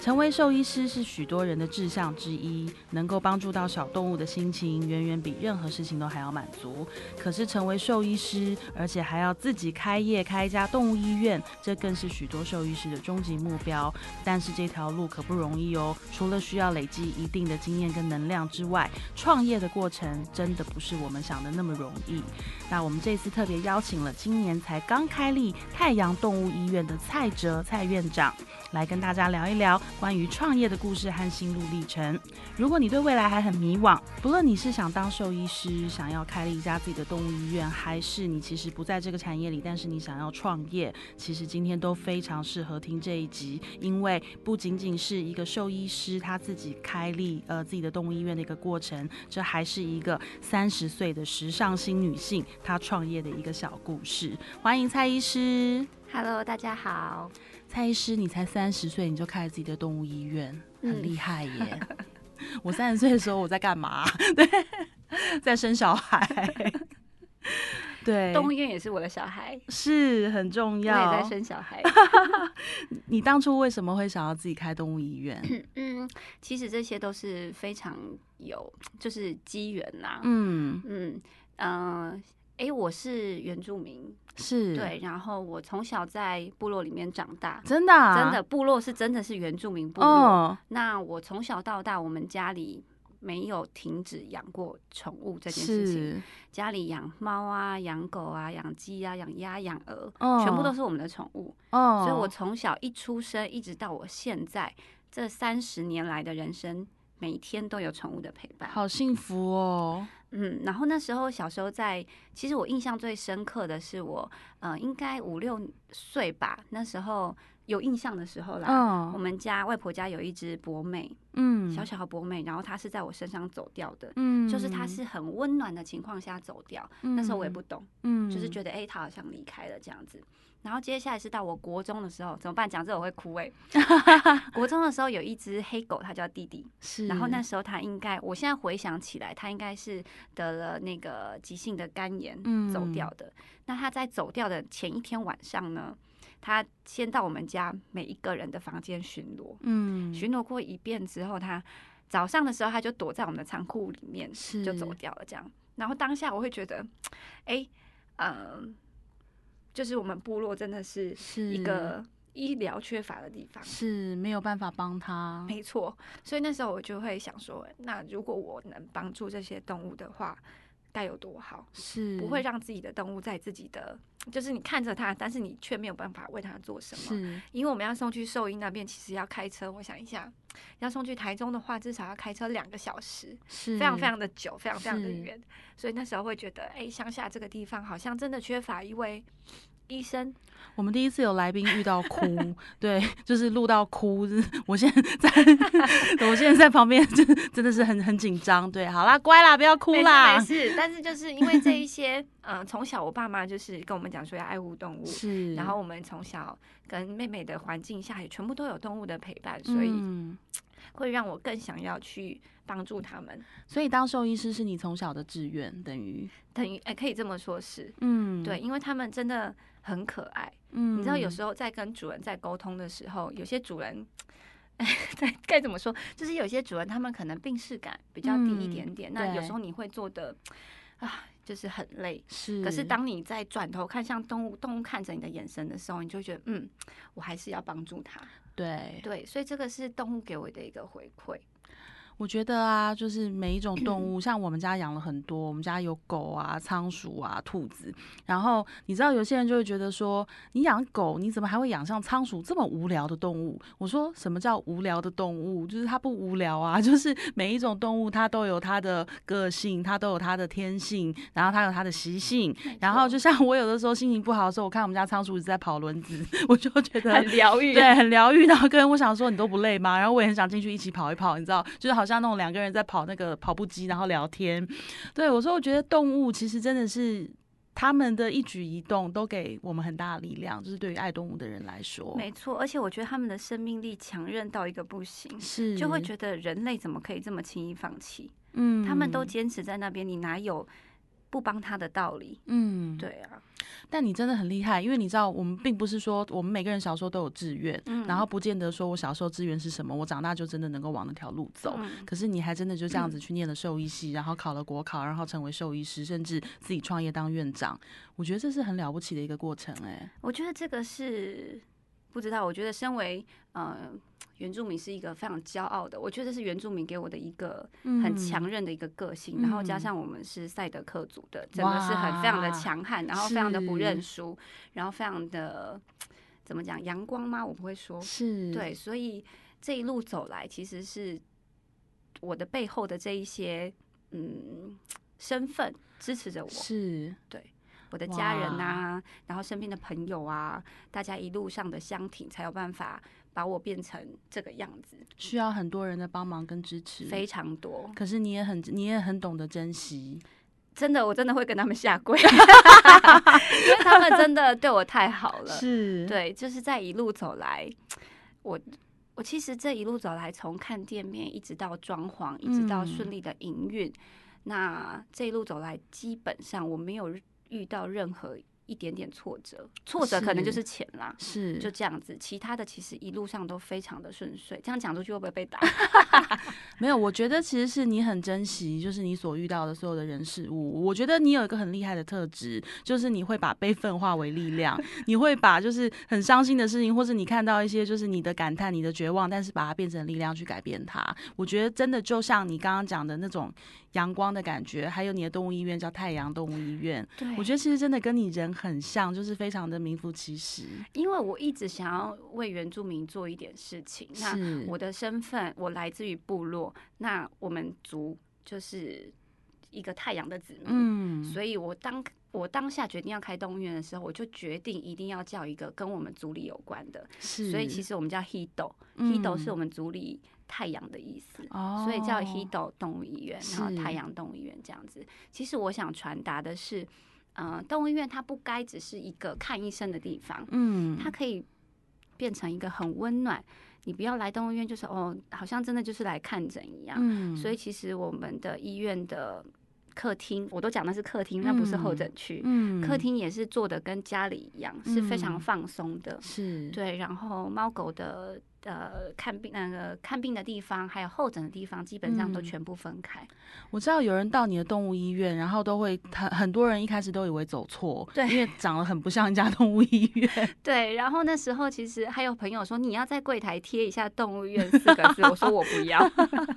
成为兽医师是许多人的志向之一，能够帮助到小动物的心情，远远比任何事情都还要满足。可是成为兽医师，而且还要自己开业开一家动物医院，这更是许多兽医师的终极目标。但是这条路可不容易哦，除了需要累积一定的经验跟能量之外，创业的过程真的不是我们想的那么容易。那我们这次特别邀请了今年才刚开立太阳动物医院的蔡哲蔡院长，来跟大家聊一聊。关于创业的故事和心路历程。如果你对未来还很迷惘，不论你是想当兽医师，想要开了一家自己的动物医院，还是你其实不在这个产业里，但是你想要创业，其实今天都非常适合听这一集，因为不仅仅是一个兽医师他自己开立呃自己的动物医院的一个过程，这还是一个三十岁的时尚新女性她创业的一个小故事。欢迎蔡医师，Hello，大家好。蔡医师，你才三十岁，你就开了自己的动物医院，很厉害耶！我三十岁的时候我在干嘛？对，在生小孩。对，动物医院也是我的小孩，是很重要。我也在生小孩。你当初为什么会想要自己开动物医院？嗯，其实这些都是非常有，就是机缘呐。嗯嗯嗯。哎，我是原住民，是对，然后我从小在部落里面长大，真的，真的，部落是真的是原住民部落。那我从小到大，我们家里没有停止养过宠物这件事情，家里养猫啊，养狗啊，养鸡啊，养鸭，养鹅，全部都是我们的宠物。哦，所以我从小一出生，一直到我现在这三十年来的人生，每一天都有宠物的陪伴，好幸福哦。嗯，然后那时候小时候在，其实我印象最深刻的是我，呃，应该五六岁吧，那时候有印象的时候啦，我们家外婆家有一只博美，嗯，小小的博美，然后它是在我身上走掉的，嗯，就是它是很温暖的情况下走掉，那时候我也不懂，嗯，就是觉得哎，它好像离开了这样子。然后接下来是到我国中的时候，怎么办？讲这我会哭哎。国中的时候有一只黑狗，它叫弟弟。是。然后那时候它应该，我现在回想起来，它应该是得了那个急性的肝炎走掉的。那它在走掉的前一天晚上呢，它先到我们家每一个人的房间巡逻。嗯。巡逻过一遍之后，它早上的时候它就躲在我们的仓库里面，就走掉了。这样。然后当下我会觉得，哎，嗯。就是我们部落真的是一个医疗缺乏的地方，是没有办法帮他。没错，所以那时候我就会想说，那如果我能帮助这些动物的话，该有多好？是不会让自己的动物在自己的，就是你看着它，但是你却没有办法为它做什么。是，因为我们要送去兽医那边，其实要开车。我想一下，要送去台中的话，至少要开车两个小时，是非常非常的久，非常非常的远。所以那时候会觉得，哎，乡下这个地方好像真的缺乏一位。医生，我们第一次有来宾遇到哭，对，就是录到哭。我现在在，我现在在旁边，真真的是很很紧张。对，好啦，乖啦，不要哭啦。没事，但是就是因为这一些，嗯，从小我爸妈就是跟我们讲说要爱护动物，是。然后我们从小跟妹妹的环境下也全部都有动物的陪伴，所以会让我更想要去帮助他们。所以当兽医师是你从小的志愿，等于等于哎，可以这么说，是，嗯，对，因为他们真的。很可爱，嗯，你知道有时候在跟主人在沟通的时候，有些主人，该该怎么说？就是有些主人他们可能病视感比较低一点点，那有时候你会做的啊，就是很累。是，可是当你在转头看向动物，动物看着你的眼神的时候，你就觉得嗯，我还是要帮助它。对对，所以这个是动物给我的一个回馈。我觉得啊，就是每一种动 物，像我们家养了很多，我们家有狗啊、仓鼠啊、兔子。然后你知道，有些人就会觉得说，你养狗，你怎么还会养像仓鼠这么无聊的动物？我说，什么叫无聊的动物？就是它不无聊啊，就是每一种动物它都有它的个性，它都有它的天性，然后它有它的习性。然后就像我有的时候心情不好的时候，我看我们家仓鼠一直在跑轮子，我就觉得很疗愈，对，很疗愈。然后跟我想说，你都不累吗？然后我也很想进去一起跑一跑，你知道，就是好。像那种两个人在跑那个跑步机，然后聊天。对我说，我觉得动物其实真的是他们的一举一动都给我们很大的力量，就是对于爱动物的人来说，没错。而且我觉得他们的生命力强韧到一个不行，是就会觉得人类怎么可以这么轻易放弃？嗯，他们都坚持在那边，你哪有不帮他的道理。嗯，对啊。但你真的很厉害，因为你知道，我们并不是说我们每个人小时候都有志愿，然后不见得说我小时候志愿是什么，我长大就真的能够往那条路走。可是你还真的就这样子去念了兽医系，然后考了国考，然后成为兽医师，甚至自己创业当院长。我觉得这是很了不起的一个过程，哎。我觉得这个是不知道，我觉得身为呃。原住民是一个非常骄傲的，我觉得是原住民给我的一个很强韧的一个个性，然后加上我们是赛德克族的，真的是很非常的强悍，然后非常的不认输，然后非常的怎么讲阳光吗？我不会说，是。对，所以这一路走来，其实是我的背后的这一些嗯身份支持着我，是。对我的家人啊，然后身边的朋友啊，大家一路上的相挺，才有办法。把我变成这个样子，需要很多人的帮忙跟支持，非常多。可是你也很，你也很懂得珍惜，真的，我真的会跟他们下跪，因为他们真的对我太好了。是，对，就是在一路走来，我我其实这一路走来，从看店面一直到装潢，一直到顺利的营运，那这一路走来，基本上我没有遇到任何。一点点挫折，挫折可能就是钱啦，是就这样子。其他的其实一路上都非常的顺遂。这样讲出去会不会被打？没有，我觉得其实是你很珍惜，就是你所遇到的所有的人事物。我觉得你有一个很厉害的特质，就是你会把悲愤化为力量，你会把就是很伤心的事情，或是你看到一些就是你的感叹、你的绝望，但是把它变成力量去改变它。我觉得真的就像你刚刚讲的那种。阳光的感觉，还有你的动物医院叫太阳动物医院，对。我觉得其实真的跟你人很像，就是非常的名副其实。因为我一直想要为原住民做一点事情，那我的身份我来自于部落，那我们族就是一个太阳的子民，嗯，所以我当我当下决定要开动物医院的时候，我就决定一定要叫一个跟我们族里有关的，是，所以其实我们叫 Hido，Hido 是我们族里。太阳的意思，所以叫 Hido 动物医院，然后太阳动物医院这样子。其实我想传达的是，呃，动物医院它不该只是一个看医生的地方，嗯，它可以变成一个很温暖。你不要来动物医院，就是哦，好像真的就是来看诊一样。嗯，所以其实我们的医院的客厅，我都讲的是客厅，那不是候诊区。嗯，客厅也是做的跟家里一样，是非常放松的。是对，然后猫狗的。呃，看病那个看病的地方，还有候诊的地方，基本上都全部分开。我知道有人到你的动物医院，然后都会很很多人一开始都以为走错，对，因为长得很不像一家动物医院。对，然后那时候其实还有朋友说你要在柜台贴一下“动物院”四个字，我说我不要，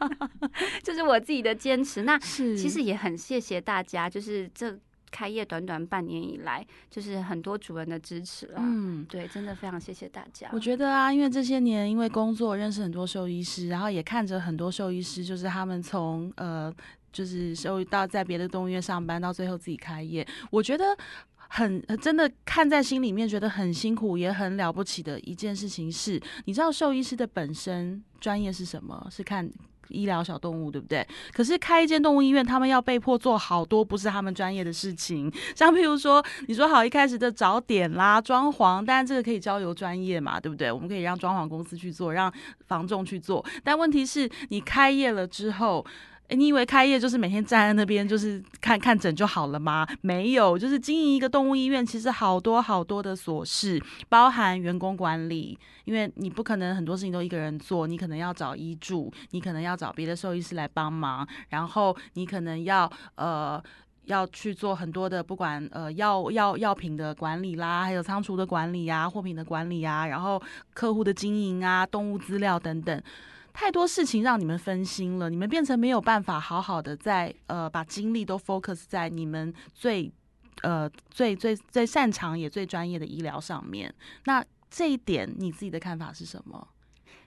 这是我自己的坚持。那其实也很谢谢大家，就是这。开业短短半年以来，就是很多主人的支持了。嗯，对，真的非常谢谢大家。我觉得啊，因为这些年因为工作认识很多兽医师，然后也看着很多兽医师，就是他们从呃，就是兽到在别的动物医院上班，到最后自己开业，我觉得很真的看在心里面，觉得很辛苦也很了不起的一件事情是，你知道兽医师的本身专业是什么？是看。医疗小动物对不对？可是开一间动物医院，他们要被迫做好多不是他们专业的事情，像譬如说，你说好一开始的早点啦、装潢，当然这个可以交由专业嘛，对不对？我们可以让装潢公司去做，让房仲去做。但问题是你开业了之后。你以为开业就是每天站在那边就是看看诊就好了吗？没有，就是经营一个动物医院，其实好多好多的琐事，包含员工管理，因为你不可能很多事情都一个人做，你可能要找医助，你可能要找别的兽医师来帮忙，然后你可能要呃要去做很多的不管呃药药药品的管理啦，还有仓储的管理啊，货品的管理啊，然后客户的经营啊，动物资料等等。太多事情让你们分心了，你们变成没有办法好好的在呃把精力都 focus 在你们最呃最最最擅长也最专业的医疗上面。那这一点你自己的看法是什么？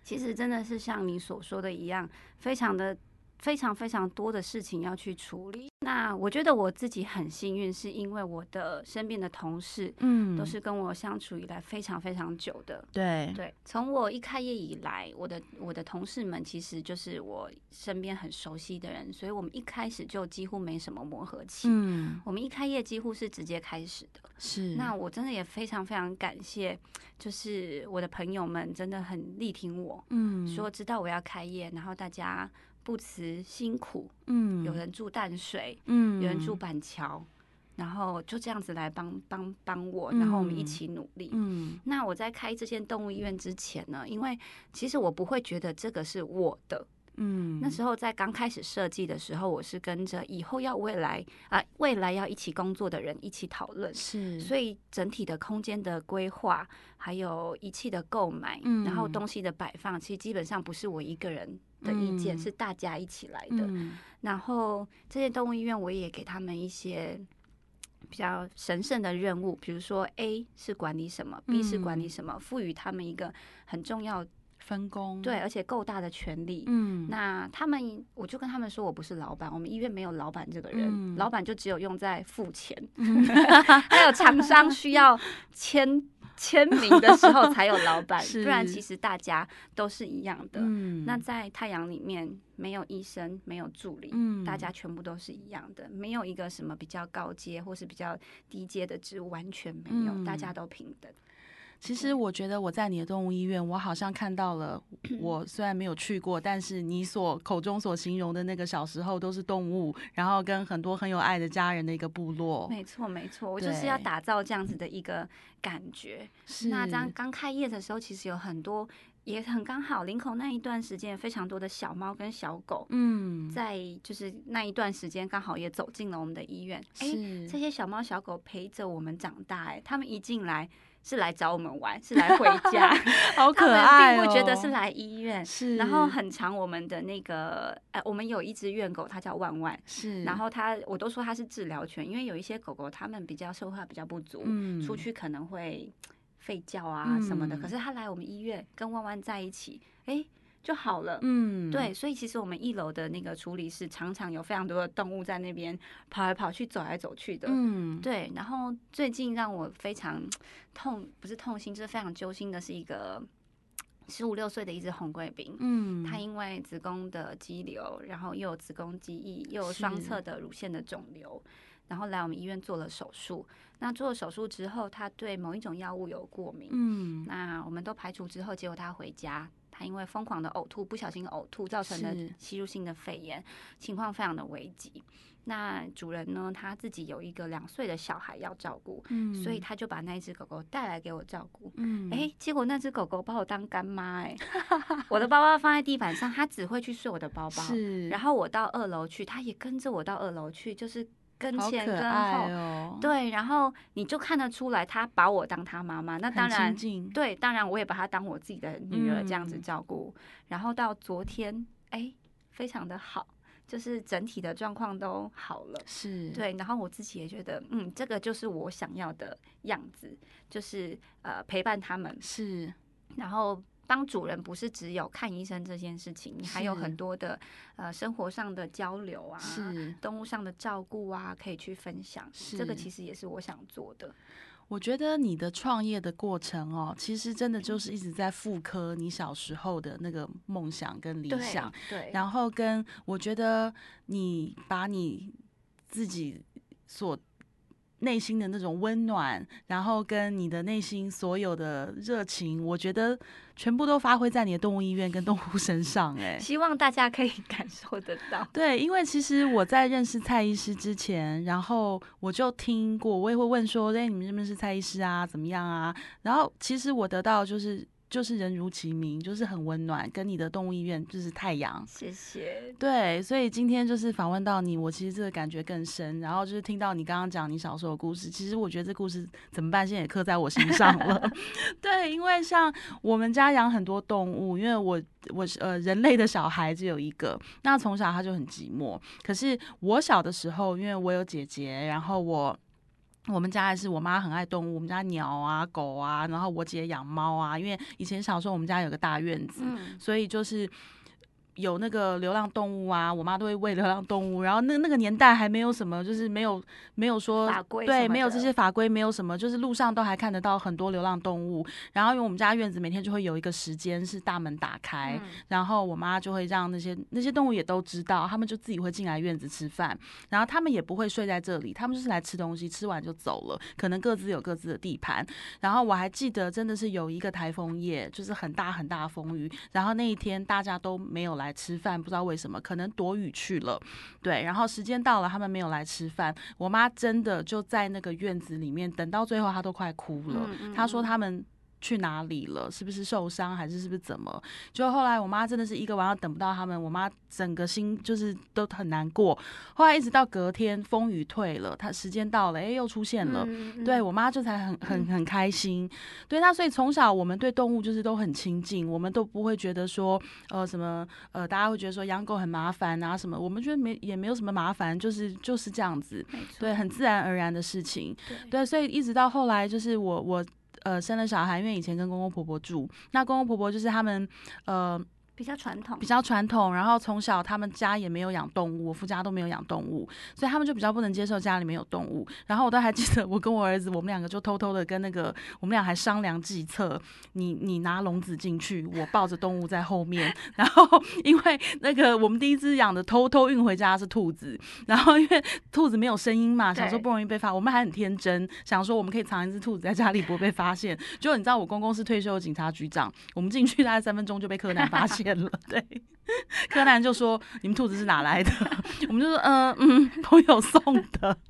其实真的是像你所说的一样，非常的。非常非常多的事情要去处理。那我觉得我自己很幸运，是因为我的身边的同事，嗯，都是跟我相处以来非常非常久的。对对，从我一开业以来，我的我的同事们其实就是我身边很熟悉的人，所以我们一开始就几乎没什么磨合期。嗯，我们一开业几乎是直接开始的。是，那我真的也非常非常感谢，就是我的朋友们真的很力挺我，嗯，说知道我要开业，然后大家。不辞辛苦，嗯，有人住淡水，嗯，有人住板桥。然后就这样子来帮帮帮我，然后我们一起努力。嗯，那我在开这间动物医院之前呢，因为其实我不会觉得这个是我的。嗯，那时候在刚开始设计的时候，我是跟着以后要未来啊未来要一起工作的人一起讨论。是，所以整体的空间的规划，还有仪器的购买，然后东西的摆放，其实基本上不是我一个人的意见，是大家一起来的。然后这些动物医院，我也给他们一些。比较神圣的任务，比如说 A 是管理什么，B 是管理什么，赋予他们一个很重要分工，对，而且够大的权利。嗯，那他们，我就跟他们说，我不是老板，我们医院没有老板这个人，老板就只有用在付钱，还有厂商需要签。签名的时候才有老板，不然其实大家都是一样的。嗯那在太阳里面没有医生，没有助理，大家全部都是一样的，没有一个什么比较高阶或是比较低阶的职务，完全没有，大家都平等。其实我觉得我在你的动物医院，我好像看到了。我虽然没有去过，但是你所口中所形容的那个小时候都是动物，然后跟很多很有爱的家人的一个部落。没错，没错，我就是要打造这样子的一个感觉。那刚刚开业的时候，其实有很多也很刚好，林口那一段时间非常多的小猫跟小狗，嗯，在就是那一段时间刚好也走进了我们的医院。哎，这些小猫小狗陪着我们长大，哎，他们一进来。是来找我们玩，是来回家，好可爱哦！并不觉得是来医院，是。然后很长，我们的那个，呃，我们有一只院狗，它叫万万，是。然后它，我都说它是治疗犬，因为有一些狗狗，它们比较社会化比较不足，嗯，出去可能会吠叫啊什么的。可是它来我们医院跟万万在一起，哎。就好了，嗯，对，所以其实我们一楼的那个处理室常常有非常多的动物在那边跑来跑去、走来走去的，嗯，对。然后最近让我非常痛，不是痛心，就是非常揪心的，是一个十五六岁的一只红贵宾，嗯，它因为子宫的肌瘤，然后又有子宫肌翼，又有双侧的乳腺的肿瘤，然后来我们医院做了手术。那做了手术之后，他对某一种药物有过敏，嗯，那我们都排除之后，结果他回家。他因为疯狂的呕吐，不小心呕吐造成的吸入性的肺炎，情况非常的危急。那主人呢，他自己有一个两岁的小孩要照顾，嗯，所以他就把那只狗狗带来给我照顾，嗯，哎，结果那只狗狗把我当干妈，哎，我的包包放在地板上，它只会去睡我的包包，是，然后我到二楼去，它也跟着我到二楼去，就是。跟前跟后，对，然后你就看得出来，他把我当他妈妈。那当然，对，当然我也把他当我自己的女儿这样子照顾。然后到昨天，哎，非常的好，就是整体的状况都好了。是对，然后我自己也觉得，嗯，这个就是我想要的样子，就是呃陪伴他们。是，然后。当主人不是只有看医生这件事情，你还有很多的呃生活上的交流啊，是动物上的照顾啊，可以去分享。是这个其实也是我想做的。我觉得你的创业的过程哦，其实真的就是一直在复刻你小时候的那个梦想跟理想。对，然后跟我觉得你把你自己所。内心的那种温暖，然后跟你的内心所有的热情，我觉得全部都发挥在你的动物医院跟动物身上。哎，希望大家可以感受得到。对，因为其实我在认识蔡医师之前，然后我就听过，我也会问说：“哎，你们认不认识蔡医师啊？怎么样啊？”然后其实我得到就是。就是人如其名，就是很温暖，跟你的动物医院就是太阳。谢谢。对，所以今天就是访问到你，我其实这个感觉更深。然后就是听到你刚刚讲你小时候的故事，其实我觉得这故事怎么办？现在也刻在我心上了。对，因为像我们家养很多动物，因为我我呃人类的小孩只有一个，那从小他就很寂寞。可是我小的时候，因为我有姐姐，然后我。我们家还是我妈很爱动物，我们家鸟啊、狗啊，然后我姐养猫啊。因为以前小时候我们家有个大院子，所以就是。有那个流浪动物啊，我妈都会喂流浪动物。然后那那个年代还没有什么，就是没有没有说法规，对，没有这些法规，没有什么，就是路上都还看得到很多流浪动物。然后因为我们家院子每天就会有一个时间是大门打开，然后我妈就会让那些那些动物也都知道，他们就自己会进来院子吃饭。然后他们也不会睡在这里，他们就是来吃东西，吃完就走了，可能各自有各自的地盘。然后我还记得真的是有一个台风夜，就是很大很大的风雨，然后那一天大家都没有来。来吃饭，不知道为什么，可能躲雨去了。对，然后时间到了，他们没有来吃饭，我妈真的就在那个院子里面等到最后，她都快哭了。她说他们。去哪里了？是不是受伤，还是是不是怎么？就后来我妈真的是一个晚上等不到他们，我妈整个心就是都很难过。后来一直到隔天风雨退了，她时间到了，哎，又出现了。对我妈这才很很很开心。对她，所以从小我们对动物就是都很亲近，我们都不会觉得说呃什么呃大家会觉得说养狗很麻烦啊什么，我们觉得没也没有什么麻烦，就是就是这样子，对，很自然而然的事情。对，所以一直到后来就是我我。呃，生了小孩，因为以前跟公公婆婆住，那公公婆婆就是他们，呃。比较传统，比较传统。然后从小他们家也没有养动物，我夫家都没有养动物，所以他们就比较不能接受家里面有动物。然后我都还记得，我跟我儿子，我们两个就偷偷的跟那个，我们俩还商量计策。你你拿笼子进去，我抱着动物在后面。然后因为那个我们第一只养的偷偷运回家是兔子，然后因为兔子没有声音嘛，想说不容易被发。我们还很天真，想说我们可以藏一只兔子在家里不会被发现。结果你知道，我公公是退休的警察局长，我们进去大概三分钟就被柯南发现。了，对，柯南就说：“你们兔子是哪来的？” 我们就说：“嗯嗯，朋友送的。”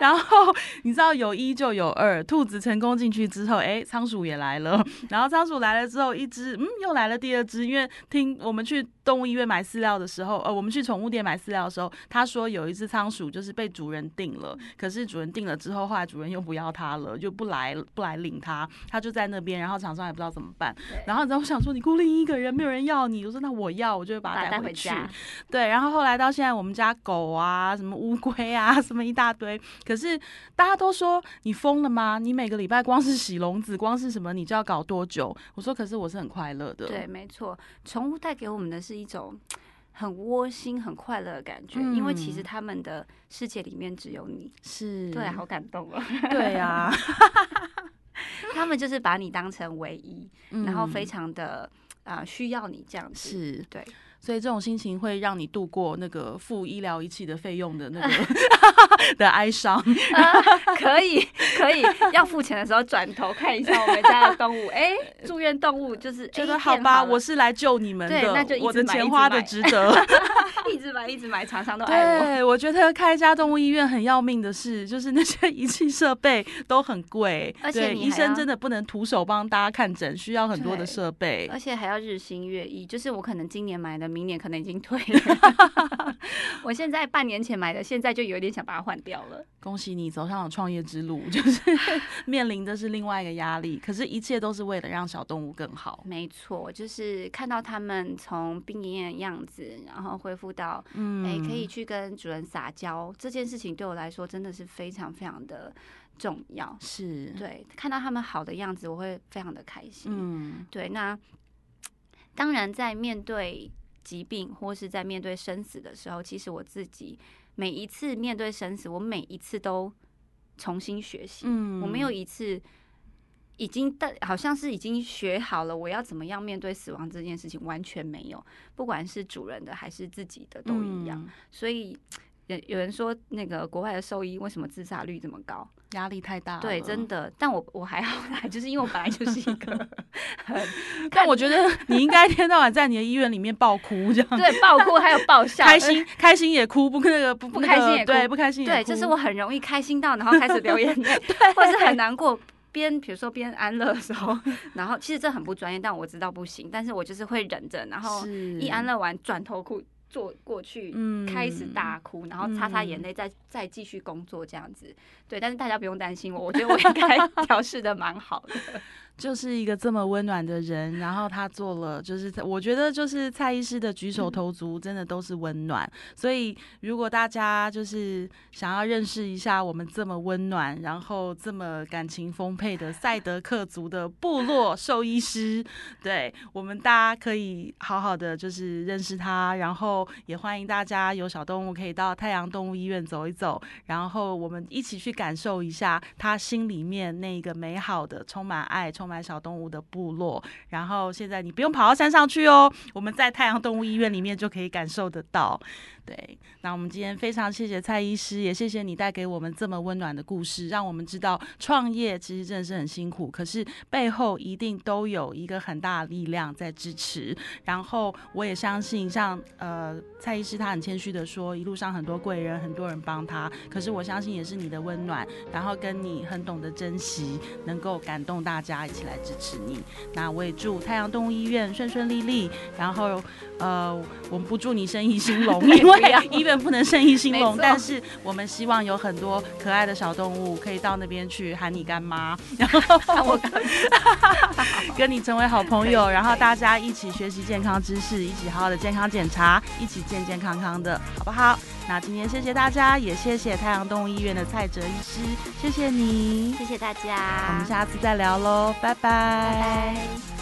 然后你知道有一就有二，兔子成功进去之后，哎，仓鼠也来了。然后仓鼠来了之后，一只嗯又来了第二只，因为听我们去动物医院买饲料的时候，呃，我们去宠物店买饲料的时候，他说有一只仓鼠就是被主人定了，可是主人定了之后，后来主人又不要它了，就不来不来领它，它就在那边，然后厂商也不知道怎么办。然后你知道我想说，你孤零一个人，没有人要你，我说那我要，我就会把它带回去。对，然后后来到现在，我们家狗啊，什么乌龟啊，什么一大堆。可是大家都说你疯了吗？你每个礼拜光是洗笼子，光是什么，你就要搞多久？我说，可是我是很快乐的。对，没错，宠物带给我们的是一种很窝心、很快乐的感觉，因为其实他们的世界里面只有你。是，对，好感动哦。对呀，他们就是把你当成唯一，然后非常的啊需要你这样子。是，对。所以这种心情会让你度过那个付医疗仪器的费用的那个 的哀伤。可以，可以，要付钱的时候转头看一下我们家的动物。哎，住院动物就是觉得好吧，我是来救你们的，那就我的钱花的值得。一直买，一直买，常常都爱我。对，我觉得开一家动物医院很要命的是，就是那些仪器设备都很贵，而且医生真的不能徒手帮大家看诊，需要很多的设备，而且还要日新月异。就是我可能今年买的。明年可能已经退了，我现在半年前买的，现在就有点想把它换掉了。恭喜你走上了创业之路，就是 面临的是另外一个压力，可是一切都是为了让小动物更好。没错，就是看到他们从病恹恹的样子，然后恢复到嗯，哎，可以去跟主人撒娇，这件事情对我来说真的是非常非常的重要。是对，看到他们好的样子，我会非常的开心。嗯，对，那当然在面对。疾病或是在面对生死的时候，其实我自己每一次面对生死，我每一次都重新学习。嗯，我没有一次已经但，好像是已经学好了我要怎么样面对死亡这件事情，完全没有。不管是主人的还是自己的都一样。所以有有人说，那个国外的兽医为什么自杀率这么高？压力太大，对，真的。但我我还好啦，就是因为我本来就是一个很…… 但我觉得你应该一天到晚在你的医院里面爆哭，这样。对，爆哭还有爆笑，开心开心也哭，不那个不不开心也对，不开心也哭。对，就是我很容易开心到，然后开始流眼泪，或者是很难过，边比如说边安乐的时候，然后其实这很不专业，但我知道不行，但是我就是会忍着，然后一安乐完转头哭。坐过去，开始大哭，然后擦擦眼泪，再再继续工作这样子。对，但是大家不用担心我，我觉得我应该调试的蛮好的。就是一个这么温暖的人，然后他做了，就是我觉得就是蔡医师的举手投足真的都是温暖。所以如果大家就是想要认识一下我们这么温暖，然后这么感情丰沛的赛德克族的部落兽医师，对我们大家可以好好的就是认识他，然后也欢迎大家有小动物可以到太阳动物医院走一走，然后我们一起去感受一下他心里面那个美好的、充满爱、充买小动物的部落。然后现在你不用跑到山上去哦，我们在太阳动物医院里面就可以感受得到。对，那我们今天非常谢谢蔡医师，也谢谢你带给我们这么温暖的故事，让我们知道创业其实真的是很辛苦，可是背后一定都有一个很大的力量在支持。然后我也相信，像呃蔡医师他很谦虚的说，一路上很多贵人，很多人帮他，可是我相信也是你的温暖，然后跟你很懂得珍惜，能够感动大家起来支持你。那我也祝太阳动物医院顺顺利利，然后呃我们不祝你生意兴隆，因为。医院不能生意兴隆，但是我们希望有很多可爱的小动物可以到那边去喊你干妈，然 后我 跟你成为好朋友，然后大家一起学习健康知识，一起好好的健康检查，一起健健康康的，好不好？那今天谢谢大家，也谢谢太阳动物医院的蔡哲医师，谢谢你，谢谢大家，我们下次再聊喽，拜拜。